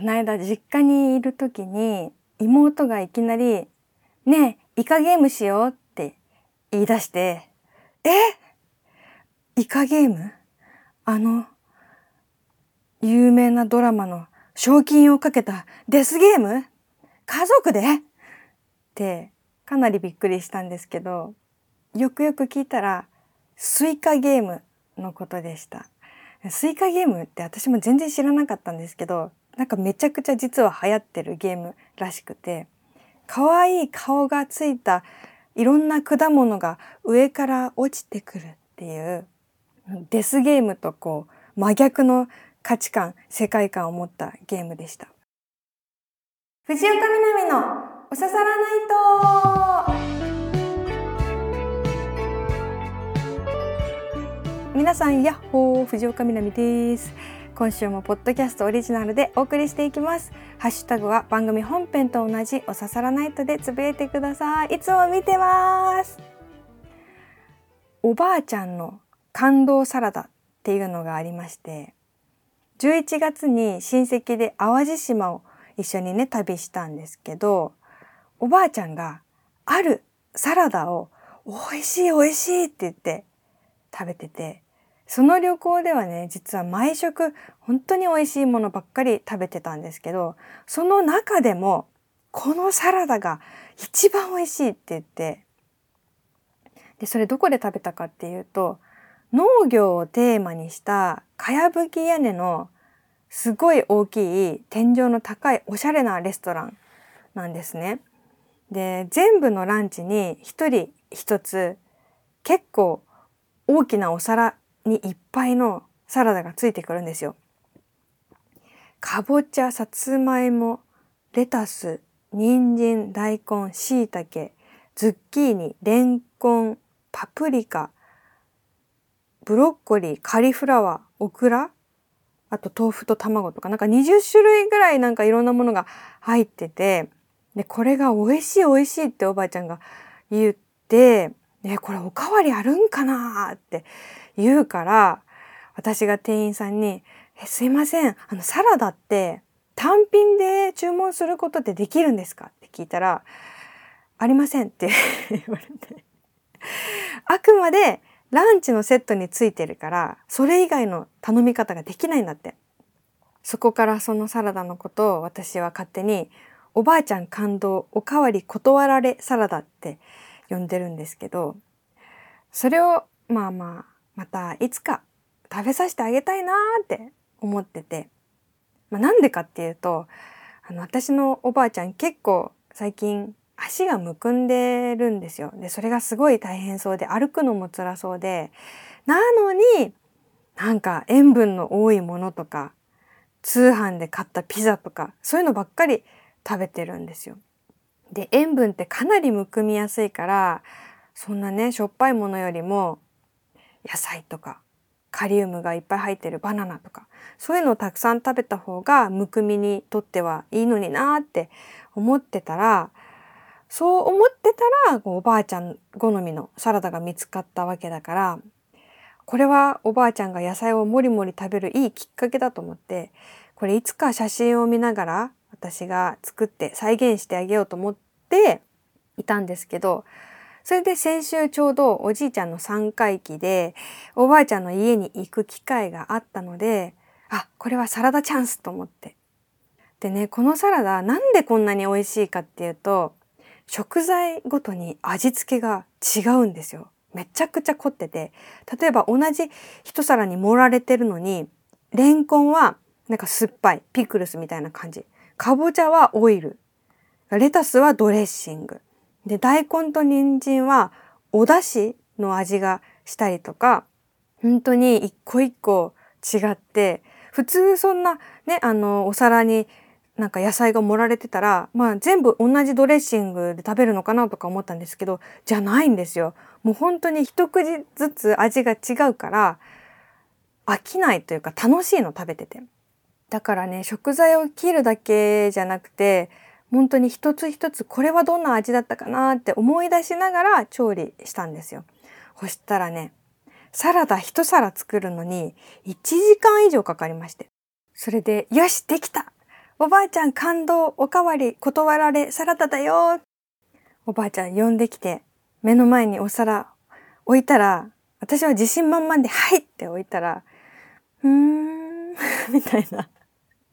この間実家にいる時に妹がいきなり「ねえイカゲームしよう」って言い出して「えイカゲーム？あの有名なドラマの賞金をかけたデスゲーム？家族で?」ってかなりびっくりしたんですけどよくよく聞いたらスイカゲームのことでした。スイカゲームって私も全然知らなかったんですけどなんかめちゃくちゃ実は流行ってるゲームらしくて可愛い顔がついたいろんな果物が上から落ちてくるっていうデスゲームとこう真逆の価値観世界観を持ったゲームでした。藤岡みなみのおささらないと。皆さんやっほー。藤岡みなみです。今週もポッドキャストオリジナルでお送りしていきます。ハッシュタグは番組本編と同じおささらナイトでつぶやいてください。いつも見てます。おばあちゃんの感動サラダっていうのがありまして11月に親戚で淡路島を一緒にね旅したんですけどおばあちゃんがあるサラダを美味しい美味しいって言って食べててその旅行ではね実は毎食本当に美味しいものばっかり食べてたんですけどその中でもこのサラダが一番美味しいって言ってでそれどこで食べたかっていうと農業をテーマにしたかやぶき屋根のすごい大きい天井の高いおしゃれなレストランなんですね。で全部のランチに一人一つ結構大きなお皿にいっぱいのサラダがついてくるんですよ。かぼちゃ、さつまいも、レタス、人参、大根、椎茸、ズッキーニ、レンコン、パプリカ、ブロッコリー、カリフラワー、オクラ、あと豆腐と卵とか、なんか20種類ぐらいなんかいろんなものが入ってて、で、これが美味しい美味しいっておばあちゃんが言って、ね、これおかわりあるんかなって言うから、私が店員さんに、え、すいません、あの、サラダって単品で注文することってできるんですか？って聞いたら、ありませんって 言われて。あくまでランチのセットについてるから、それ以外の頼み方ができないんだって。そこからそのサラダのことを私は勝手に、おばあちゃん感動おかわり断られサラダって呼んでるんですけど、それをまあまあまたいつか食べさせてあげたいなーって思ってて、まあ、なんでかっていうとあの私のおばあちゃん結構最近足がむくんでるんですよ。でそれがすごい大変そうで歩くのも辛そうでなのになんか塩分の多いものとか通販で買ったピザとかそういうのばっかり食べてるんですよ。で塩分ってかなりむくみやすいからそんなねしょっぱいものよりも野菜とかカリウムがいっぱい入ってるバナナとかそういうのをたくさん食べた方がむくみにとってはいいのになーって思ってたらそう思ってたらおばあちゃん好みのサラダが見つかったわけだからこれはおばあちゃんが野菜をもりもり食べるいいきっかけだと思ってこれいつか写真を見ながら私が作って再現してあげようと思っていたんですけどそれで先週ちょうどおじいちゃんの3回忌でおばあちゃんの家に行く機会があったのであこれはサラダチャンスと思って。でねこのサラダなんでこんなに美味しいかっていうと食材ごとに味付けが違うんですよ。めちゃくちゃ凝ってて。例えば同じ一皿に盛られてるのにレンコンはなんか酸っぱいピクルスみたいな感じ。かぼちゃはオイル。レタスはドレッシング。で大根と人参はお出汁の味がしたりとか本当に一個一個違って普通そんなねあのお皿になんか野菜が盛られてたらまあ全部同じドレッシングで食べるのかなとか思ったんですけどじゃないんですよ。もう本当に一口ずつ味が違うから飽きないというか楽しいの食べてて。だからね食材を切るだけじゃなくて本当に一つ一つこれはどんな味だったかなって思い出しながら調理したんですよ。そしたらね、サラダ一皿作るのに1時間以上かかりまして。それで、よしできたおばあちゃん感動おかわり断られサラダだよおばあちゃん呼んできて目の前にお皿置いたら私は自信満々で「はい!」って置いたら「うーん」みたいな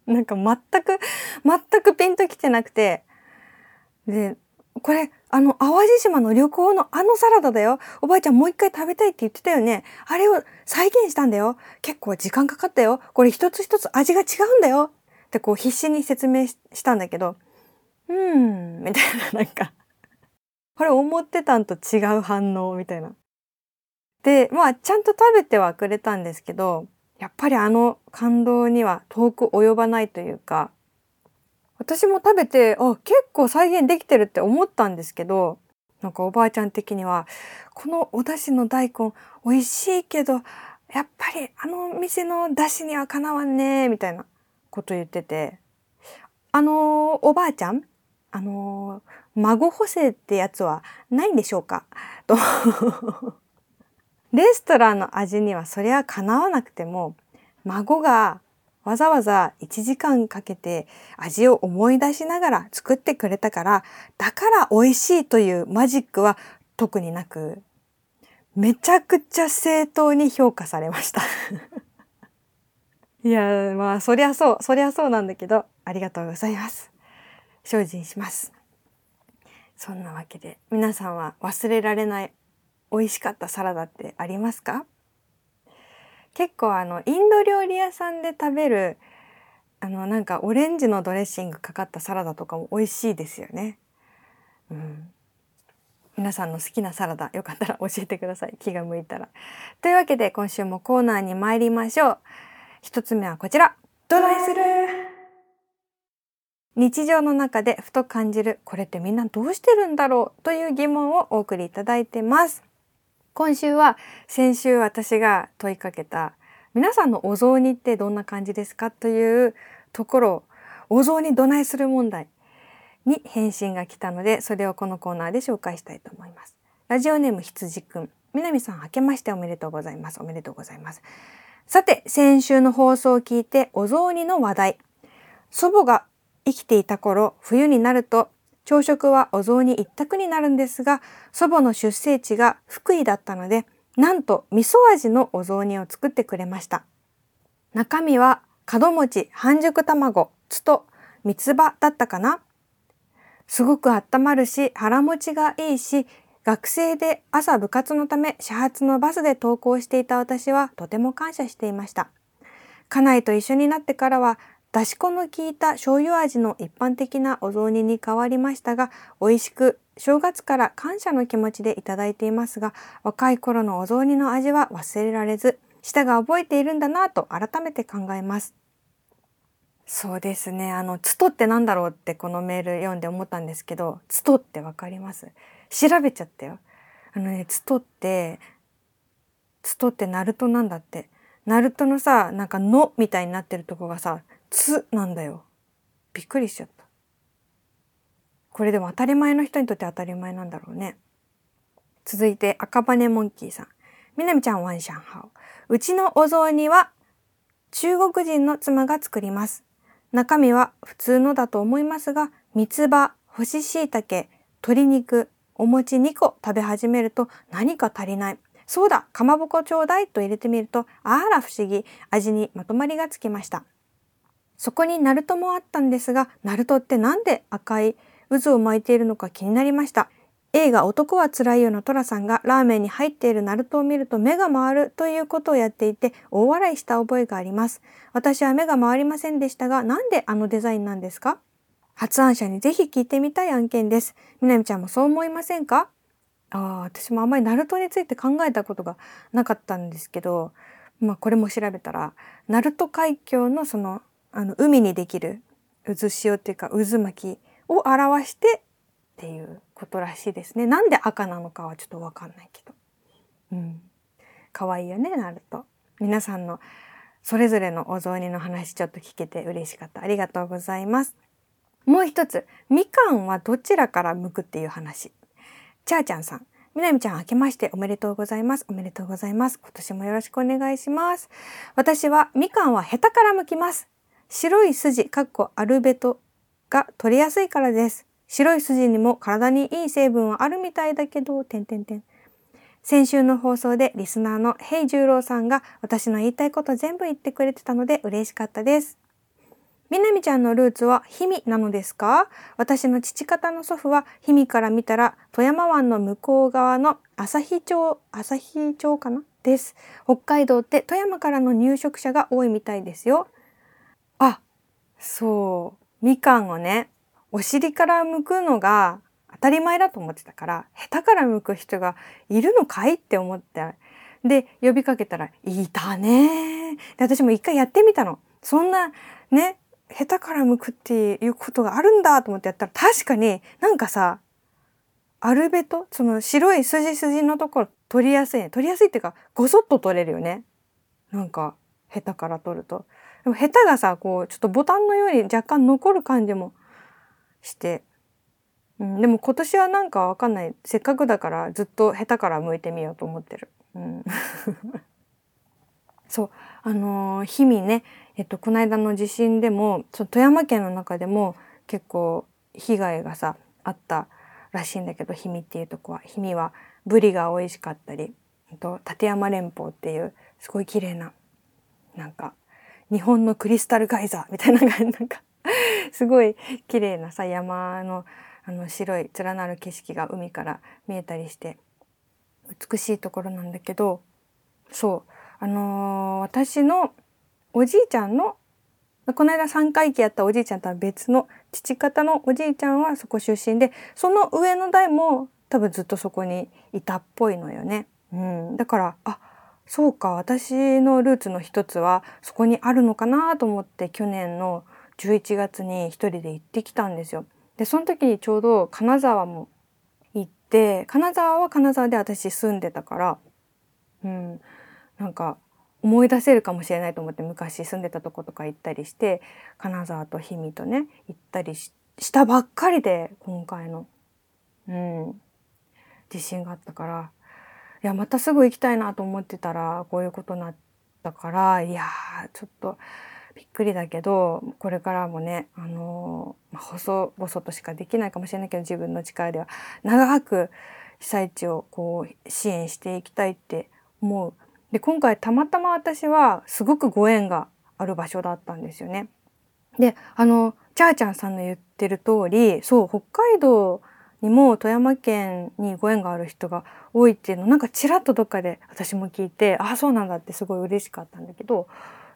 なんか全く全くピンときてなくて。でこれあの淡路島の旅行のあのサラダだよ。おばあちゃんもう一回食べたいって言ってたよね。あれを再現したんだよ。結構時間かかったよ。これ一つ一つ味が違うんだよ。ってこう必死に説明したんだけど。うーんみたいななんか。これ思ってたんと違う反応みたいな。でまあちゃんと食べてはくれたんですけど。やっぱりあの感動には遠く及ばないというか私も食べてあ結構再現できてるって思ったんですけどなんかおばあちゃん的にはこのお出汁の大根美味しいけどやっぱりあの店の出汁にはかなわんねみたいなこと言っててあのおばあちゃんあの孫補正ってやつはないんでしょうか？と。レストランの味にはそりゃかなわなくても孫がわざわざ1時間かけて味を思い出しながら作ってくれたからだから美味しいというマジックは特になくめちゃくちゃ正当に評価されました。いやまあそりゃそうそりゃそうなんだけどありがとうございます。精進します。そんなわけで皆さんは忘れられない美味しかったサラダってありますか？結構あのインド料理屋さんで食べるあのなんかオレンジのドレッシングかかったサラダとかも美味しいですよね。うん、皆さんの好きなサラダよかったら教えてください気が向いたら。というわけで今週もコーナーに参りましょう。一つ目はこちら。どないする？日常の中でふと感じるこれってみんなどうしてるんだろう？という疑問をお送りいただいてます。今週は先週私が問いかけた皆さんのお雑煮ってどんな感じですかというところお雑煮どないする問題に返信が来たのでそれをこのコーナーで紹介したいと思います。ラジオネーム羊くん南さん明けましておめでとうございますおめでとうございます。さて先週の放送を聞いてお雑煮の話題祖母が生きていた頃冬になると朝食はお雑煮一択になるんですが、祖母の出生地が福井だったので、なんと味噌味のお雑煮を作ってくれました。中身は門餅、半熟卵、つと三つ葉だったかなすごく温まるし、腹持ちがいいし、学生で朝部活のため始発のバスで登校していた私はとても感謝していました。家内と一緒になってからはだし粉の効いた醤油味の一般的なお雑煮に変わりましたが、美味しく正月から感謝の気持ちでいただいていますが、若い頃のお雑煮の味は忘れられず、舌が覚えているんだなと改めて考えます。そうですね。あの、つとってなんだろうってこのメール読んで思ったんですけど、つとってわかります調べちゃったよ。あのね、つとって、つとってナルトなんだって。ナルトのさ、なんかのみたいになってるとこがさ、つなんだよ。びっくりしちゃった。これでも当たり前の人にとって当たり前なんだろうね。続いて赤羽モンキーさん。みなみちゃんワンシャンハオ。うちのお雑煮は中国人の妻が作ります。中身は普通のだと思いますが、三つ葉、干し椎茸、鶏肉、お餅2個食べ始めると何か足りない。そうだ、かまぼこちょうだいと入れてみると、あら不思議、味にまとまりがつきました。そこにナルトもあったんですが、ナルトってなんで赤い渦を巻いているのか気になりました。映画男はつらいよのトラさんがラーメンに入っているナルトを見ると目が回るということをやっていて大笑いした覚えがあります。私は目が回りませんでしたが、なんであのデザインなんですか？発案者にぜひ聞いてみたい案件です。みなみちゃんもそう思いませんか？ああ、私もあんまりナルトについて考えたことがなかったんですけど、まあこれも調べたら、ナルト海峡のそのあの海にできる渦潮っていうか渦巻きを表してっていうことらしいですね。なんで赤なのかはちょっとわかんないけど。うん。可愛いいよね、なると。皆さんのそれぞれのお雑煮の話ちょっと聞けて嬉しかった。ありがとうございます。もう一つ、みかんはどちらから剥くっていう話。ちゃーちゃんさん。みなみちゃん、明けましておめでとうございます。おめでとうございます。今年もよろしくお願いします。私はみかんはヘタから剥きます。白い筋かっこアルベトが取りやすいからです。白い筋にも体にいい成分はあるみたいだけど、点点点。先週の放送でリスナーのヘイ十郎さんが私の言いたいこと全部言ってくれてたので嬉しかったです。みなみちゃんのルーツは氷見なのですか？私の父方の祖父は氷見から見たら富山湾の向こう側の旭町、旭町かな？です。北海道って富山からの入植者が多いみたいですよ。そう。みかんをね、お尻から剥くのが当たり前だと思ってたから、下手から剥く人がいるのかいって思って。で、呼びかけたら、いたねで、私も一回やってみたの。そんな、ね、下手から向くっていうことがあるんだと思ってやったら確かになんかさアルベトその白い筋筋のところ取りやすいね取りやすいっていうかごそっと取れるよねなんか下手から取るとでも下手がさこうちょっとボタンのように若干残る感じもして、うん、でも今年はなんかわかんない。せっかくだからずっと下手から向いてみようと思ってる、うん、そう。あのー、日々ね。えっと、この間の地震でもそ富山県の中でも結構被害がさあったらしいんだけど氷見っていうとこは。氷見はブリが美味しかったりと立山連峰っていうすごい綺麗ななんか日本のクリスタルガイザーみたいなのがなんか すごい綺麗なさ山のあの白い連なる景色が海から見えたりして美しいところなんだけどそう。あのー、私のおじいちゃんのこの間3回忌やったおじいちゃんとは別の父方のおじいちゃんはそこ出身でその上の代も多分ずっとそこにいたっぽいのよね。うん、だからあそうか私のルーツの一つはそこにあるのかなと思って去年の11月に一人で行ってきたんですよ。でその時にちょうど金沢も行って金沢は金沢で私住んでたからうんなんか思い出せるかもしれないと思って昔住んでたとことか行ったりして金沢と氷見とね行ったりしたばっかりで今回の、うん、地震があったから。いやまたすぐ行きたいなと思ってたらこういうことになったからいやちょっとびっくりだけどこれからもねあのー、細々としかできないかもしれないけど自分の力では長く被災地をこう支援していきたいって思うで今回たまたま私はすごくご縁がある場所だったんですよね。であのチャーちゃんさんの言ってる通りそう北海道にも富山県にご縁がある人が多いっていうのなんかちらっとどっかで私も聞いてああそうなんだってすごい嬉しかったんだけど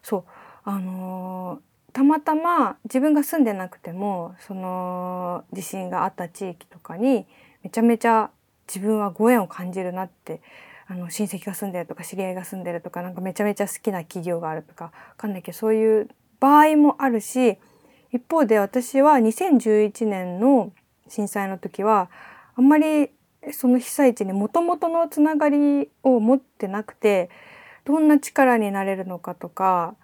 そうあのー、たまたま自分が住んでなくてもその地震があった地域とかにめちゃめちゃ自分はご縁を感じるなってあの親戚が住んでるとか知り合いが住んでるとかなんかめちゃめちゃ好きな企業があるとかわかんないけどそういう場合もあるし一方で私は2011年の震災の時はあんまりその被災地にもともとのつながりを持ってなくてどんな力になれるのかとか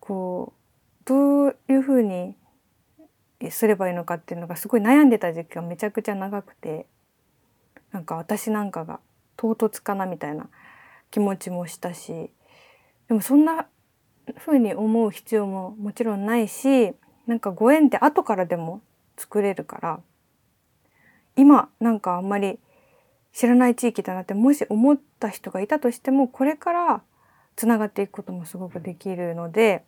こうどういうふうにすればいいのかっていうのがすごい悩んでた時期がめちゃくちゃ長くてなんか私なんかが唐突かなみたいな気持ちもしたしでもそんな風に思う必要ももちろんないしなんかご縁って後からでも作れるから今なんかあんまり知らない地域だなってもし思った人がいたとしてもこれからつながっていくこともすごくできるので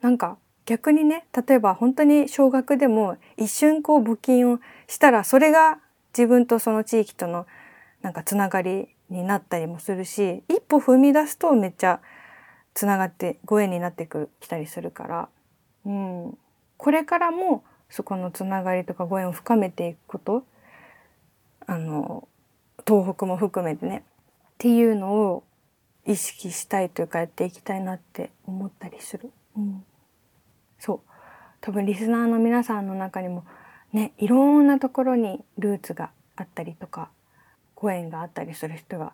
なんか逆にね例えば本当に少額でも一瞬こう募金をしたらそれが自分とその地域とのなんかつながりになったりもするし一歩踏み出すとめっちゃつながってご縁になってきたりするから、うん、これからもそこのつながりとかご縁を深めていくこと。あの東北も含めてね。っていうのを意識したいというかやっていきたいなって思ったりする。うん、そう。多分リスナーの皆さんの中にもねいろんなところにルーツがあったりとかご縁があったりする人が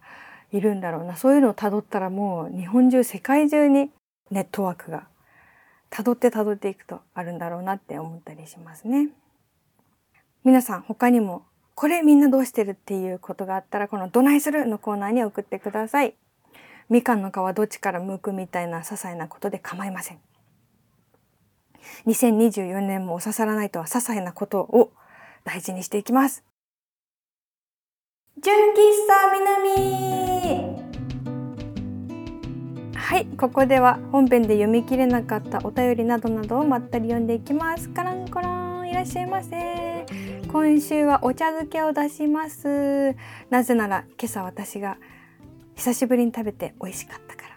いるんだろうな。そういうのをたどったらもう日本中世界中にネットワークがたどってたどっていくとあるんだろうなって思ったりしますね。皆さん他にもこれみんなどうしてるっていうことがあったらこの「どないする?」のコーナーに送ってください。みかんの皮どっちから剥くみたいな些細なことで構いません。2024年もお刺さらないとは些細なことを大事にしていきます。純喫茶南はい、ここでは本編で読み切れなかったお便りなどなどをまったり読んでいきます。カランコロンいらっしゃいませ。今週はお茶漬けを出します。なぜなら今朝私が久しぶりに食べて美味しかったから。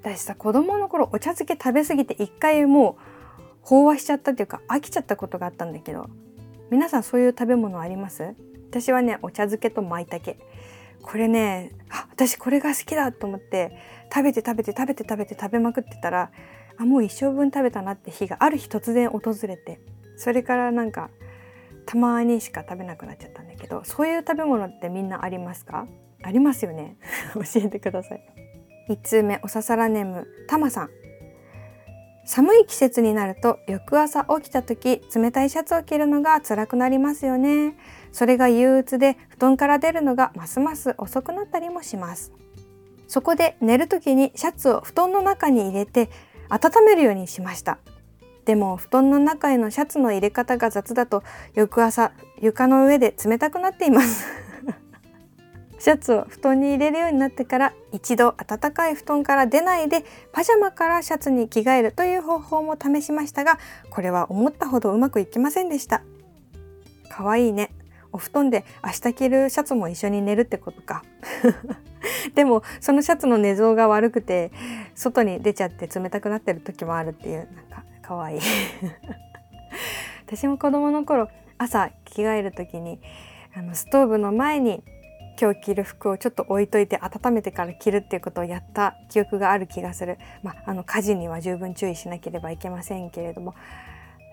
私さ子供の頃お茶漬け食べ過ぎて一回もう飽和しちゃったっていうか飽きちゃったことがあったんだけど皆さんそういう食べ物あります？私はねお茶漬けと舞茸これねあ私これが好きだと思って食べて食べて食べて食べて食べまくってたらあもう一生分食べたなって日がある日突然訪れてそれからなんかたまにしか食べなくなっちゃったんだけどそういう食べ物ってみんなありますか？ありますよね。教えてください。1通目おささらネームたまさん。寒い季節になると翌朝起きた時冷たいシャツを着るのが辛くなりますよね。それが憂鬱で布団から出るのがますます遅くなったりもします。そこで寝る時にシャツを布団の中に入れて温めるようにしました。でも布団の中へのシャツの入れ方が雑だと翌朝床の上で冷たくなっています。シャツを布団に入れるようになってから一度暖かい布団から出ないでパジャマからシャツに着替えるという方法も試しましたがこれは思ったほどうまくいきませんでした。かわいいね。お布団で明日着るシャツも一緒に寝るってことか。でもそのシャツの寝相が悪くて外に出ちゃって冷たくなってる時もあるっていうなんかかわい 私も子供の頃朝着替える時にあのストーブの前に今日着る服をちょっと置いといて温めてから着るっていうことをやった記憶がある気がする。まあ、あの家事には十分注意しなければいけませんけれども。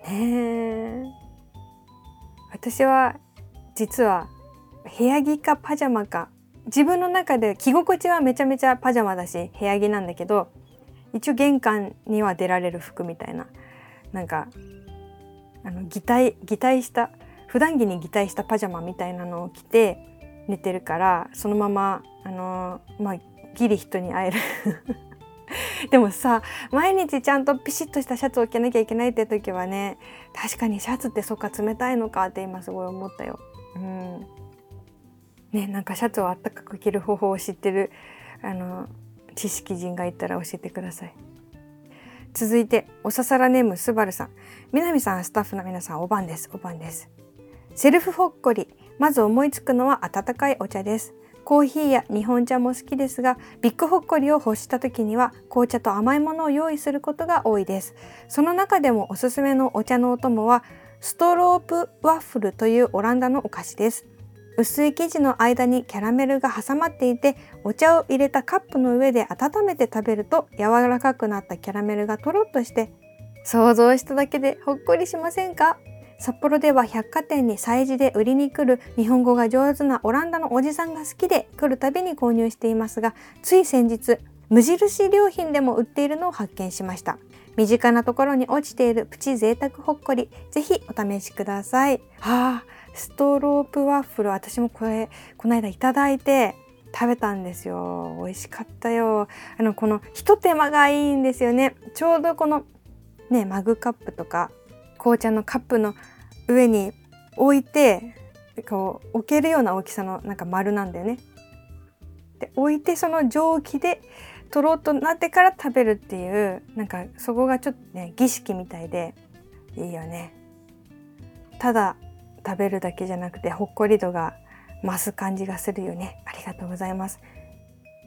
ね私は実は部屋着かパジャマか自分の中で着心地はめちゃめちゃパジャマだし部屋着なんだけど一応玄関には出られる服みたいななんかあの擬態擬態した普段着に擬態したパジャマみたいなのを着て寝てるからそのままあのまあギリ人に会える でもさ毎日ちゃんとピシッとしたシャツを着なきゃいけないって時はね確かにシャツってそっか冷たいのかって今すごい思ったよ。うんねなんかシャツをあったかく着る方法を知ってるあの知識人がいたら教えてください。続いておささらネームすばるさん南さんスタッフの皆さんおばんですおばんですセルフほっこりまず思いつくのは温かいお茶です。コーヒーや日本茶も好きですが、ビッグホッコリを欲した時には紅茶と甘いものを用意することが多いです。その中でもおすすめのお茶のお供は、ストロープワッフルというオランダのお菓子です。薄い生地の間にキャラメルが挟まっていて、お茶を入れたカップの上で温めて食べると柔らかくなったキャラメルがとろっとして、想像しただけでほっこりしませんか？札幌では百貨店に催事で売りに来る日本語が上手なオランダのおじさんが好きで来るたびに購入していますがつい先日無印良品でも売っているのを発見しました。身近なところに落ちているプチ贅沢ほっこりぜひお試しください。はあストロープワッフル私もこれこの間いただいて食べたんですよ美味しかったよあのこのひと手間がいいんですよねちょうどこのねマグカップとか紅茶のカップの上に置いてこう置けるような大きさのなんか丸なんだよね。で置いてその蒸気で取ろうとなってから食べるっていうなんかそこがちょっとね儀式みたいでいいよね。ただ食べるだけじゃなくてほっこり度が増す感じがするよね。ありがとうございます。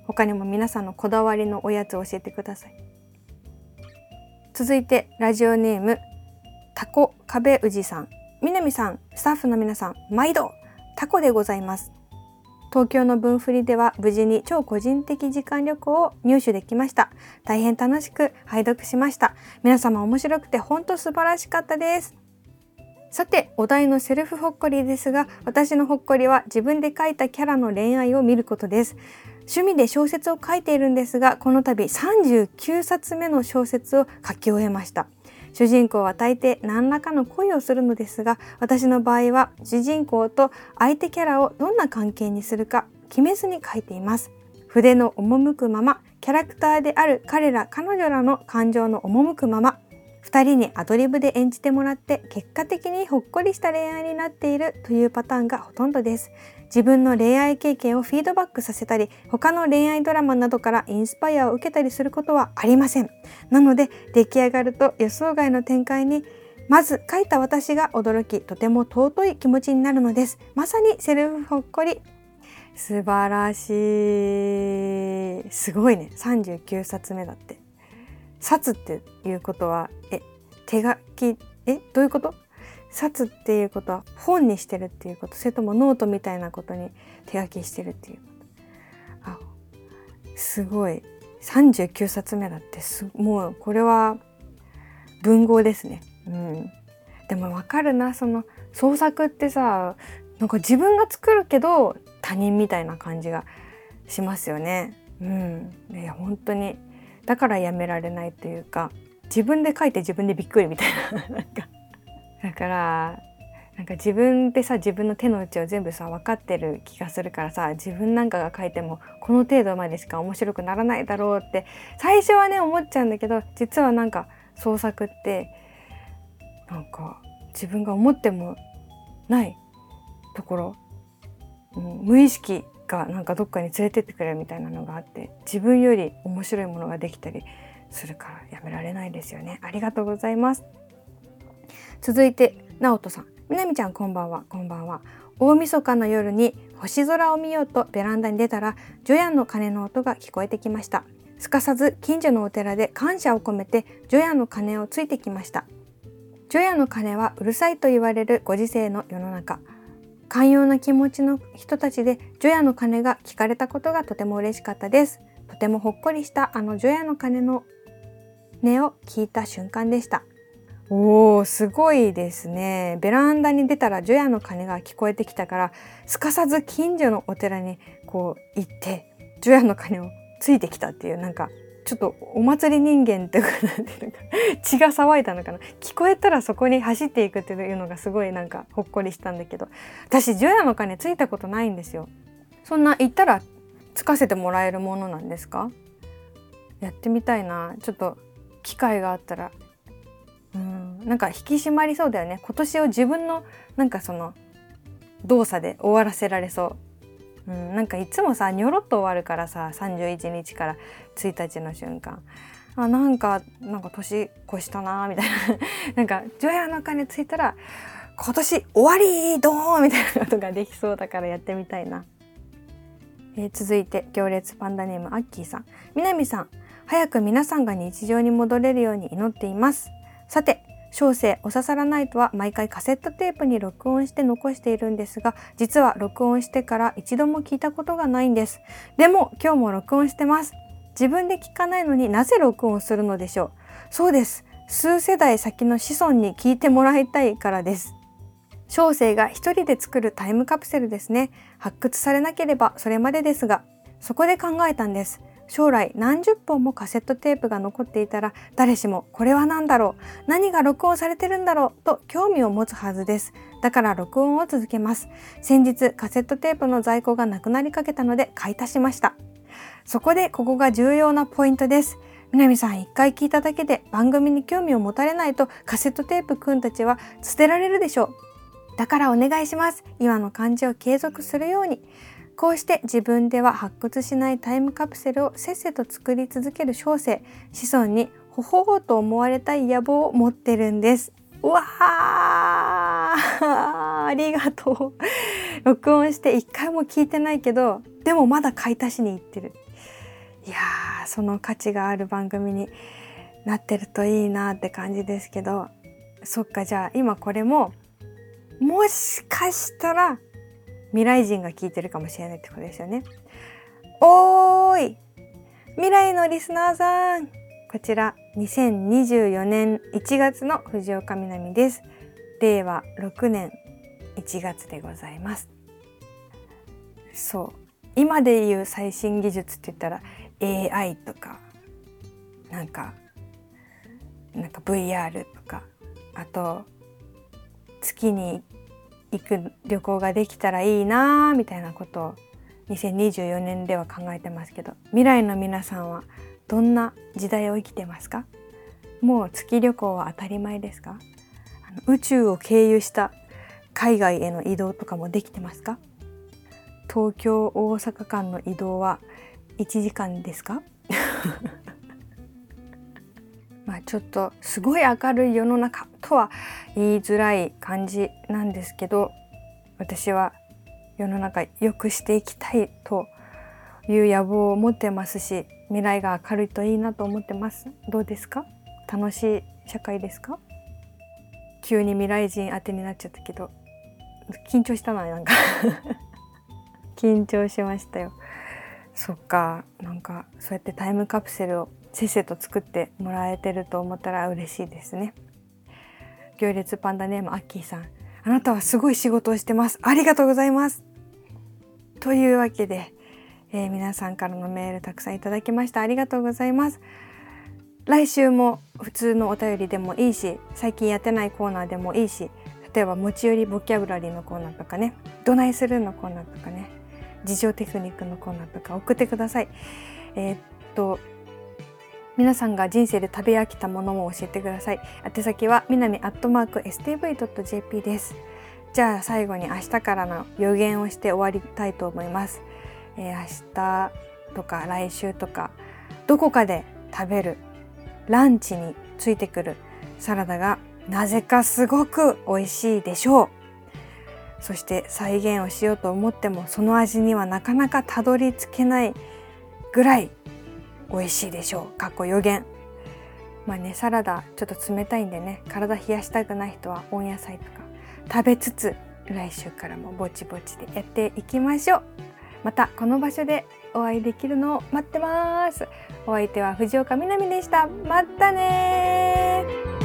他にも皆さんのこだわりのおやつを教えてください。続いてラジオネームタコ壁宇治さん南さんスタッフの皆さん毎度タコでございます東京の分振りでは無事に超個人的時間旅行を入手できました大変楽しく拝読しました皆様面白くて本当素晴らしかったですさてお題のセルフほっこりですが私のほっこりは自分で書いたキャラの恋愛を見ることです。趣味で小説を書いているんですがこの度39冊目の小説を書き終えました。主人公は大抵何らかの恋をするのですが私の場合は主人公と相手キャラをどんな関係にするか決めずに書いています。筆の赴くままキャラクターである彼ら彼女らの感情の赴くまま2人にアドリブで演じてもらって結果的にほっこりした恋愛になっているというパターンがほとんどです。自分の恋愛経験をフィードバックさせたり他の恋愛ドラマなどからインスパイアを受けたりすることはありません。なので出来上がると予想外の展開にまず書いた私が驚きとても尊い気持ちになるのです。まさにセルフほっこり。素晴らしい。すごいね。39冊目だって。冊っていうことはえ手書きえどういうこと？冊っていうことは本にしてるっていうこと？それともノートみたいなことに手書きしてるっていう？ことあすごい。39冊目だってすもうこれは文豪ですね。うん、でもわかるなその創作ってさなんか自分が作るけど他人みたいな感じがしますよね。うん、いや本当にだからやめられないというか自分で書いて自分でびっくりみたいな。なんかだからなんか自分でさ自分の手の内を全部さ分かってる気がするからさ自分なんかが書いてもこの程度までしか面白くならないだろうって最初はね思っちゃうんだけど実はなんか創作ってなんか自分が思ってもないところ、うん、無意識がなんかどっかに連れてってくれるみたいなのがあって自分より面白いものができたりするからやめられないですよね。ありがとうございます。続いて直人さん。みなみちゃんこんばんは。こんばんは。大晦日の夜に星空を見ようとベランダに出たら除夜の鐘の音が聞こえてきました。すかさず近所のお寺で感謝を込めて除夜の鐘をついてきました。除夜の鐘はうるさいと言われるご時世の世の中。寛容な気持ちの人たちで除夜の鐘が聞かれたことがとても嬉しかったです。とてもほっこりしたあの除夜の鐘の音を聞いた瞬間でした。おーすごいですね。ベランダに出たら除夜の鐘が聞こえてきたからすかさず近所のお寺にこう行って除夜の鐘をついてきたっていうなんかちょっとお祭り人間っていうか 血が騒いだのかな。聞こえたらそこに走っていくっていうのがすごいなんかほっこりしたんだけど。私除夜の鐘ついたことないんですよ。そんな行ったらつかせてもらえるものなんですか？やってみたいな。ちょっと機会があったら。うん。なんか引き締まりそうだよね。今年を自分のなんかその動作で終わらせられそう。うん、なんかいつもさにょろっと終わるからさ31日から1日の瞬間。あなんかなんか年越したなみたいな。なんか除夜の鐘ついたら今年終わりドーンみたいなことができそうだからやってみたいな、えー、続いて行列パンダネームアッキーさん。南さん早く皆さんが日常に戻れるように祈っています。さて小生おささらないとは毎回カセットテープに録音して残しているんですが実は録音してから一度も聞いたことがないんです。でも今日も録音してます。自分で聞かないのになぜ録音するのでしょう。そうです。数世代先の子孫に聞いてもらいたいからです。小生が一人で作るタイムカプセルですね。発掘されなければそれまでですがそこで考えたんです。将来何十本もカセットテープが残っていたら誰しもこれは何だろう何が録音されてるんだろうと興味を持つはずです。だから録音を続けます。先日カセットテープの在庫がなくなりかけたので買い足しました。そこでここが重要なポイントです。南さん一回聞いただけで番組に興味を持たれないとカセットテープくんたちは捨てられるでしょう。だからお願いします。今の感じを継続するように。こうして自分では発掘しないタイムカプセルをせっせと作り続ける小生子孫にほほほと思われたい野望を持ってるんです。うわあありがとう。録音して一回も聞いてないけどでもまだ買い足しに行ってる。いやーその価値がある番組になってるといいなって感じですけど。そっかじゃあ今これももしかしたら未来人が聞いてるかもしれないってことですよね。おーい未来のリスナーさんこちら2024年1月の藤岡みなみです。令和6年1月でございます。そう今で言う最新技術って言ったら AI とかなんかなんか VR とかあと月に行く旅行ができたらいいなみたいなことを2024年では考えてますけど未来の皆さんはどんな時代を生きてますか？もう月旅行は当たり前ですか？宇宙を経由した海外への移動とかもできてますか？東京大阪間の移動は1時間ですか？まあちょっとすごい明るい世の中とは言いづらい感じなんですけど私は世の中良くしていきたいという野望を持ってますし未来が明るいといいなと思ってます。どうですか？楽しい社会ですか？急に未来人当てになっちゃったけど緊張したななんか。緊張しましたよ。そっかなんかそうやってタイムカプセルをせっせと作ってもらえてると思ったら嬉しいですね。行列パンダネームアッキーさん。あなたはすごい仕事をしてます。ありがとうございます。というわけで、えー、皆さんからのメールたくさんいただきました。ありがとうございます。来週も普通のお便りでもいいし最近やってないコーナーでもいいし例えば持ち寄りボキャブラリーのコーナーとかねどないするのコーナーとかね事情テクニックのコーナーとか送ってください。えー、っと皆さんが人生で食べ飽きたものも教えてください。宛先はみなみアットマーク stv.jp です。じゃあ最後に明日からの予言をして終わりたいと思います、えー、明日とか来週とかどこかで食べるランチについてくるサラダがなぜかすごく美味しいでしょう。そして再現をしようと思ってもその味にはなかなかたどり着けないぐらい美味しいでしょう。かっこ予言。まあね、サラダちょっと冷たいんでね、体冷やしたくない人は温野菜とか食べつつ、来週からもぼちぼちでやっていきましょう。またこの場所でお会いできるのを待ってます。お相手は藤岡みなみでした。またね